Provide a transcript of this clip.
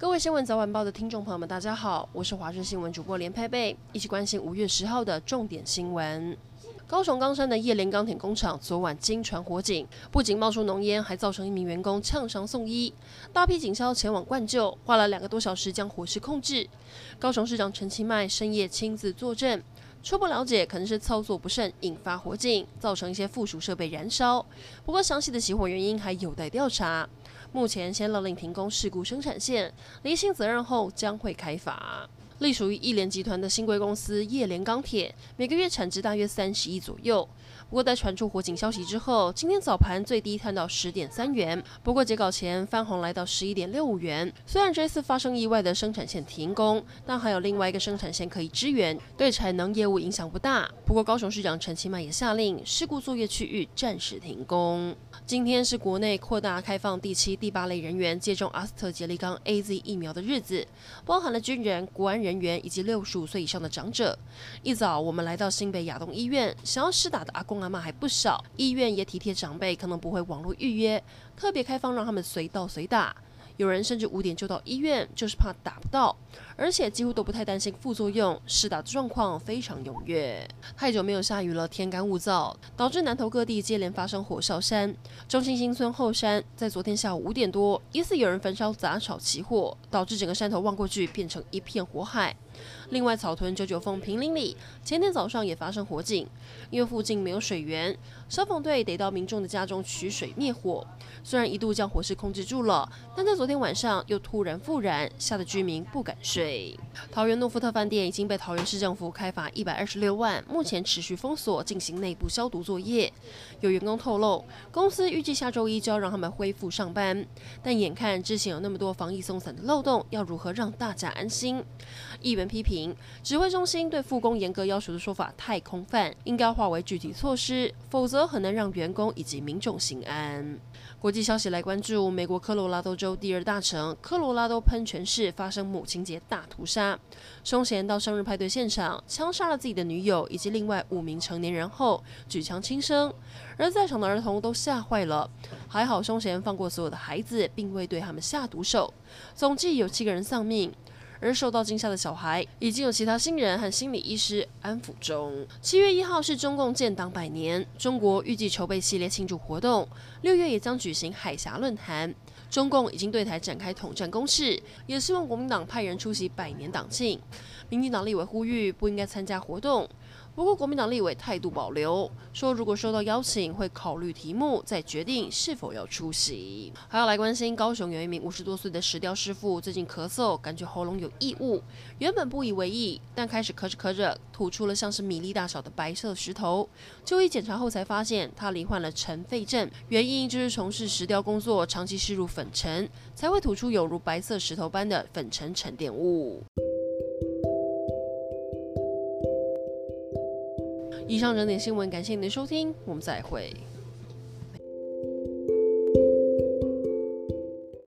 各位新闻早晚报的听众朋友们，大家好，我是华视新闻主播连佩佩，一起关心五月十号的重点新闻。高雄冈山的叶联钢铁工厂昨晚惊传火警，不仅冒出浓烟，还造成一名员工呛伤送医，大批警消前往灌救，花了两个多小时将火势控制。高雄市长陈其迈深夜亲自坐镇，初步了解可能是操作不慎引发火警，造成一些附属设备燃烧，不过详细的起火原因还有待调查。目前先勒令停工事故生产线，厘清责任后将会开罚。隶属于亿联集团的新贵公司叶联钢铁，每个月产值大约三十亿左右。不过在传出火警消息之后，今天早盘最低探到十点三元，不过截稿前翻红来到十一点六五元。虽然这次发生意外的生产线停工，但还有另外一个生产线可以支援，对产能业务影响不大。不过高雄市长陈其迈也下令事故作业区域暂时停工。今天是国内扩大开放第七、第八类人员接种阿斯特捷利康 AZ 疫苗的日子，包含了军人、国安人。人员以及六十五岁以上的长者，一早我们来到新北亚东医院，想要施打的阿公阿妈还不少，医院也体贴长辈可能不会网络预约，特别开放让他们随到随打。有人甚至五点就到医院，就是怕打不到，而且几乎都不太担心副作用，施打的状况非常踊跃。太久没有下雨了，天干物燥，导致南投各地接连发生火烧山。中兴新村后山在昨天下午五点多，疑似有人焚烧杂草起火，导致整个山头望过去变成一片火海。另外，草屯九九峰平林里前天早上也发生火警，因为附近没有水源，消防队得到民众的家中取水灭火。虽然一度将火势控制住了，但在昨天晚上又突然复燃，吓得居民不敢睡。桃园诺富特饭店已经被桃园市政府开罚一百二十六万，目前持续封锁，进行内部消毒作业。有员工透露，公司预计下周一就要让他们恢复上班，但眼看之前有那么多防疫松散的漏洞，要如何让大家安心？议员批评指挥中心对复工严格要求的说法太空泛，应该化为具体措施，否则则很难让员工以及民众心安。国际消息来关注，美国科罗拉多州第二大城科罗拉多喷泉市发生母亲节大屠杀，凶嫌到生日派对现场枪杀了自己的女友以及另外五名成年人后举枪轻生，而在场的儿童都吓坏了，还好凶嫌放过所有的孩子，并未对他们下毒手，总计有七个人丧命。而受到惊吓的小孩，已经有其他新人和心理医师安抚中。七月一号是中共建党百年，中国预计筹备系列庆祝活动，六月也将举行海峡论坛。中共已经对台展开统战攻势，也希望国民党派人出席百年党庆。民进党立委呼吁不应该参加活动。不过，国民党立委态度保留，说如果收到邀请，会考虑题目，再决定是否要出席。还要来关心，高雄有一名五十多岁的石雕师傅，最近咳嗽，感觉喉咙有异物，原本不以为意，但开始咳着咳着，吐出了像是米粒大小的白色石头。就医检查后才发现，他罹患了尘肺症，原因就是从事石雕工作，长期吸入粉尘，才会吐出有如白色石头般的粉尘沉淀物。以上整点新闻，感谢您的收听，我们再会。